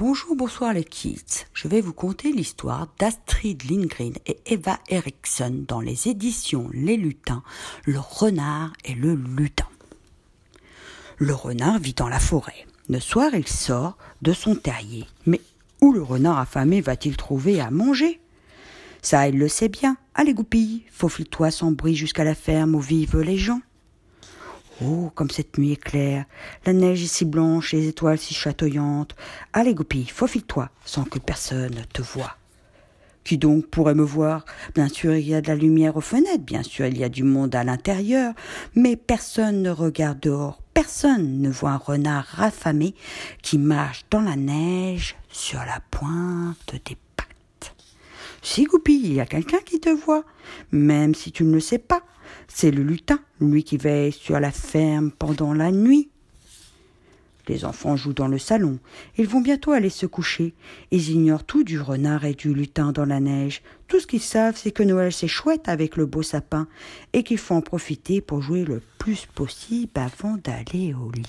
Bonjour, bonsoir les kids. Je vais vous conter l'histoire d'Astrid Lindgren et Eva Eriksson dans les éditions Les Lutins, Le renard et le lutin. Le renard vit dans la forêt. Le soir, il sort de son terrier. Mais où le renard affamé va-t-il trouver à manger? Ça, il le sait bien. Allez, goupille, faufile-toi sans bruit jusqu'à la ferme où vivent les gens. Oh, comme cette nuit est claire, la neige est si blanche, les étoiles si chatoyantes. Allez, goupille, faufile-toi, sans que personne te voie. Qui donc pourrait me voir? Bien sûr, il y a de la lumière aux fenêtres, bien sûr, il y a du monde à l'intérieur, mais personne ne regarde dehors, personne ne voit un renard affamé qui marche dans la neige sur la pointe des pattes. Si, goupille, il y a quelqu'un qui te voit, même si tu ne le sais pas. C'est le lutin, lui qui veille sur la ferme pendant la nuit. Les enfants jouent dans le salon. Ils vont bientôt aller se coucher. Ils ignorent tout du renard et du lutin dans la neige. Tout ce qu'ils savent, c'est que Noël c'est chouette avec le beau sapin et qu'il faut en profiter pour jouer le plus possible avant d'aller au lit.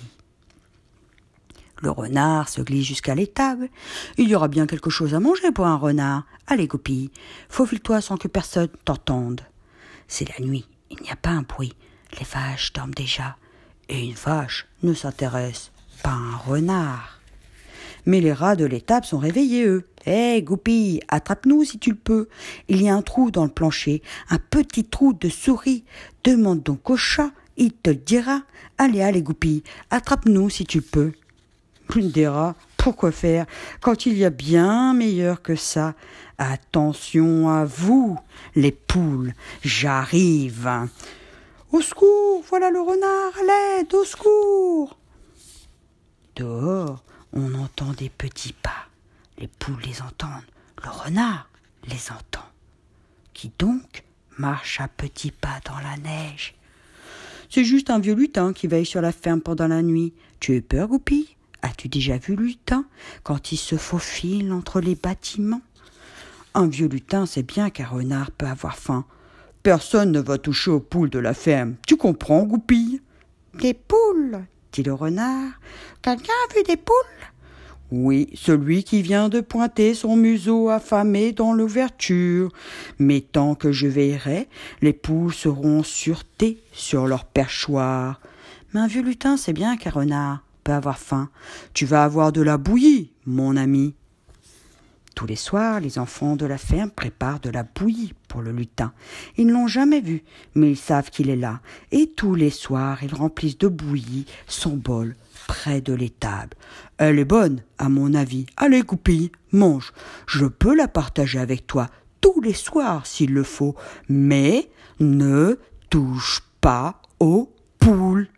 Le renard se glisse jusqu'à l'étable. Il y aura bien quelque chose à manger pour un renard. Allez, copie, faufile-toi sans que personne t'entende. C'est la nuit. Il n'y a pas un bruit. Les vaches dorment déjà. Et une vache ne s'intéresse pas à un renard. Mais les rats de l'étable sont réveillés, eux. Hé, hey, Goupille, attrape-nous si tu le peux. Il y a un trou dans le plancher, un petit trou de souris. Demande donc au chat, il te le dira. Allez, allez, Goupille, attrape-nous si tu le peux. Des rats, pourquoi faire quand il y a bien meilleur que ça? Attention à vous, les poules, j'arrive. Au secours, voilà le renard, l'aide, au secours. Dehors, on entend des petits pas. Les poules les entendent, le renard les entend. Qui donc marche à petits pas dans la neige? C'est juste un vieux lutin qui veille sur la ferme pendant la nuit. Tu es peur, Goupille? As-tu déjà vu lutin quand il se faufile entre les bâtiments? Un vieux lutin sait bien qu'un renard peut avoir faim. Personne ne va toucher aux poules de la ferme. Tu comprends, Goupille? Des poules dit le renard. Quelqu'un a vu des poules? Oui, celui qui vient de pointer son museau affamé dans l'ouverture. Mais tant que je veillerai, les poules seront en sûreté sur leur perchoir. Mais un vieux lutin sait bien qu'un renard avoir faim. Tu vas avoir de la bouillie, mon ami. Tous les soirs, les enfants de la ferme préparent de la bouillie pour le lutin. Ils ne l'ont jamais vu, mais ils savent qu'il est là, et tous les soirs, ils remplissent de bouillie son bol près de l'étable. Elle est bonne, à mon avis. Allez, Goupille, mange. Je peux la partager avec toi tous les soirs s'il le faut, mais ne touche pas aux poules.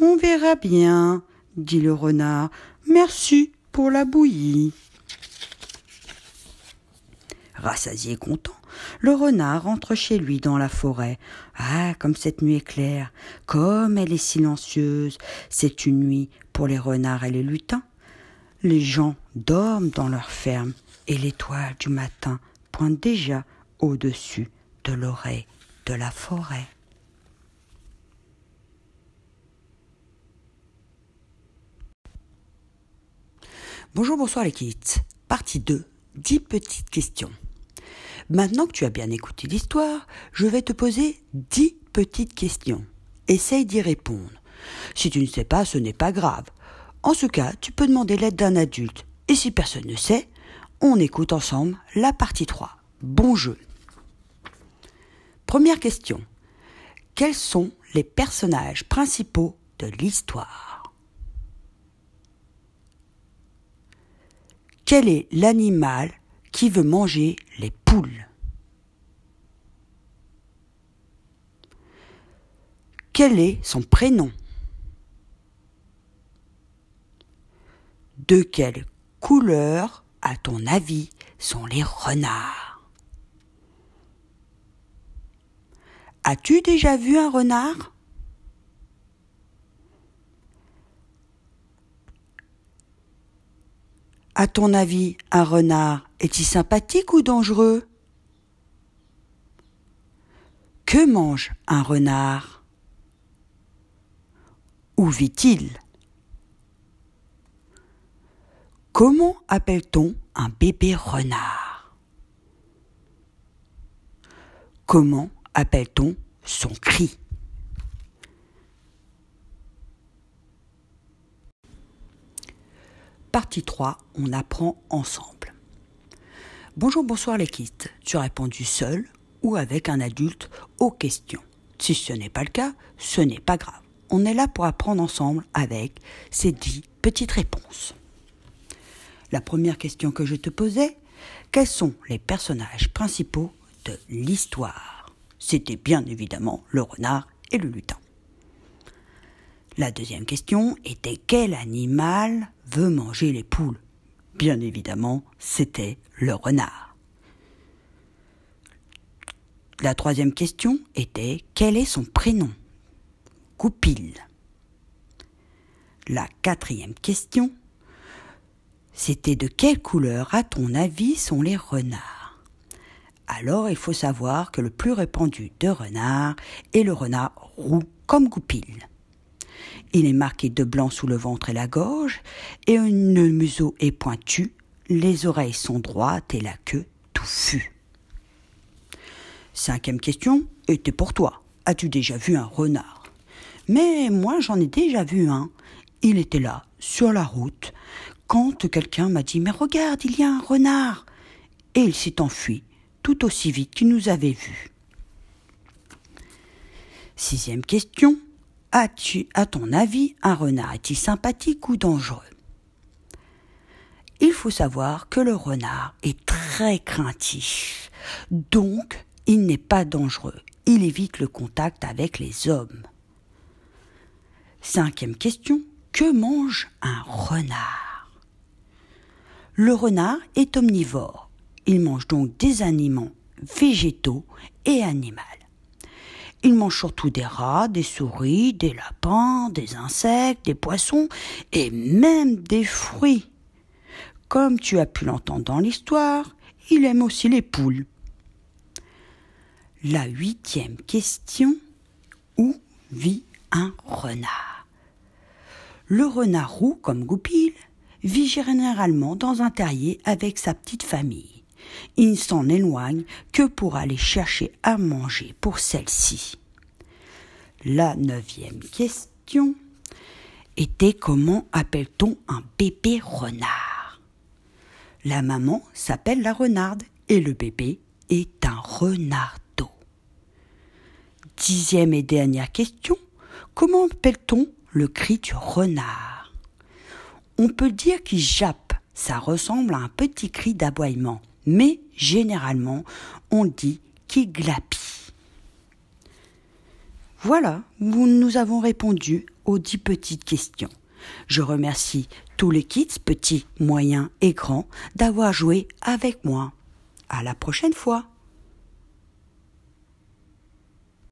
On verra bien dit le renard. Merci pour la bouillie. Rassasié content, le renard rentre chez lui dans la forêt. Ah, comme cette nuit est claire, comme elle est silencieuse, c'est une nuit pour les renards et les lutins. Les gens dorment dans leur ferme et l'étoile du matin pointe déjà au-dessus de l'oreille de la forêt. Bonjour, bonsoir les kids. Partie 2. 10 petites questions. Maintenant que tu as bien écouté l'histoire, je vais te poser 10 petites questions. Essaye d'y répondre. Si tu ne sais pas, ce n'est pas grave. En ce cas, tu peux demander l'aide d'un adulte. Et si personne ne sait, on écoute ensemble la partie 3. Bon jeu. Première question. Quels sont les personnages principaux de l'histoire? Quel est l'animal qui veut manger les poules? Quel est son prénom? De quelle couleur, à ton avis, sont les renards? As-tu déjà vu un renard? À ton avis, un renard est-il sympathique ou dangereux? Que mange un renard? Où vit-il? Comment appelle-t-on un bébé renard? Comment appelle-t-on son cri? Partie 3, on apprend ensemble. Bonjour, bonsoir les kids. Tu as répondu seul ou avec un adulte aux questions. Si ce n'est pas le cas, ce n'est pas grave. On est là pour apprendre ensemble avec ces dix petites réponses. La première question que je te posais, quels sont les personnages principaux de l'histoire? C'était bien évidemment le renard et le lutin. La deuxième question était quel animal veut manger les poules Bien évidemment, c'était le renard. La troisième question était quel est son prénom? Goupil. La quatrième question c'était de quelle couleur, à ton avis, sont les renards? Alors il faut savoir que le plus répandu de renard est le renard roux comme Goupil. Il est marqué de blanc sous le ventre et la gorge, et un museau est pointu, les oreilles sont droites et la queue touffue. Cinquième question était pour toi. As-tu déjà vu un renard? Mais moi j'en ai déjà vu un. Il était là, sur la route, quand quelqu'un m'a dit Mais regarde, il y a un renard Et il s'est enfui, tout aussi vite qu'il nous avait vus. Sixième question. As-tu, à ton avis, un renard est-il sympathique ou dangereux? Il faut savoir que le renard est très craintif, donc il n'est pas dangereux. Il évite le contact avec les hommes. Cinquième question. Que mange un renard? Le renard est omnivore. Il mange donc des aliments végétaux et animaux. Il mange surtout des rats, des souris, des lapins, des insectes, des poissons et même des fruits. Comme tu as pu l'entendre dans l'histoire, il aime aussi les poules. La huitième question. Où vit un renard? Le renard roux, comme Goupil, vit généralement dans un terrier avec sa petite famille il ne s'en éloigne que pour aller chercher à manger pour celle-ci. La neuvième question était comment appelle-t-on un bébé renard? La maman s'appelle la renarde et le bébé est un renardeau. Dixième et dernière question, comment appelle-t-on le cri du renard? On peut dire qu'il jappe, ça ressemble à un petit cri d'aboiement mais généralement on dit qui glapit. Voilà, nous avons répondu aux dix petites questions. Je remercie tous les kids, petits, moyens et grands, d'avoir joué avec moi. À la prochaine fois.